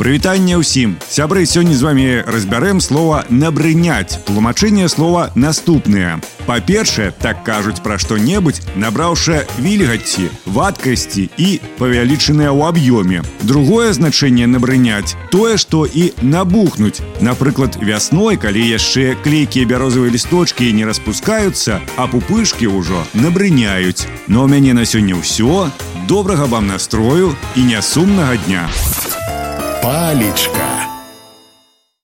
Прывітанне ўсім сябры сёння з вами разбярэм слова набрыняць тлумачэнне слова наступнае па-першае так кажуць пра што-небудзь набраўшы вільгацці вадкасці і павялічаныя ў аб'ёме другое значэнне набрыняць тое што і набухнуць напрыклад вясной калі яшчэ клейкія бярозавыя лісточкі не распускаюцца а пупышкі ўжо набрыняюць но ў мяне на сёння ўсё добрага вам настрою і нясумнага дня палечка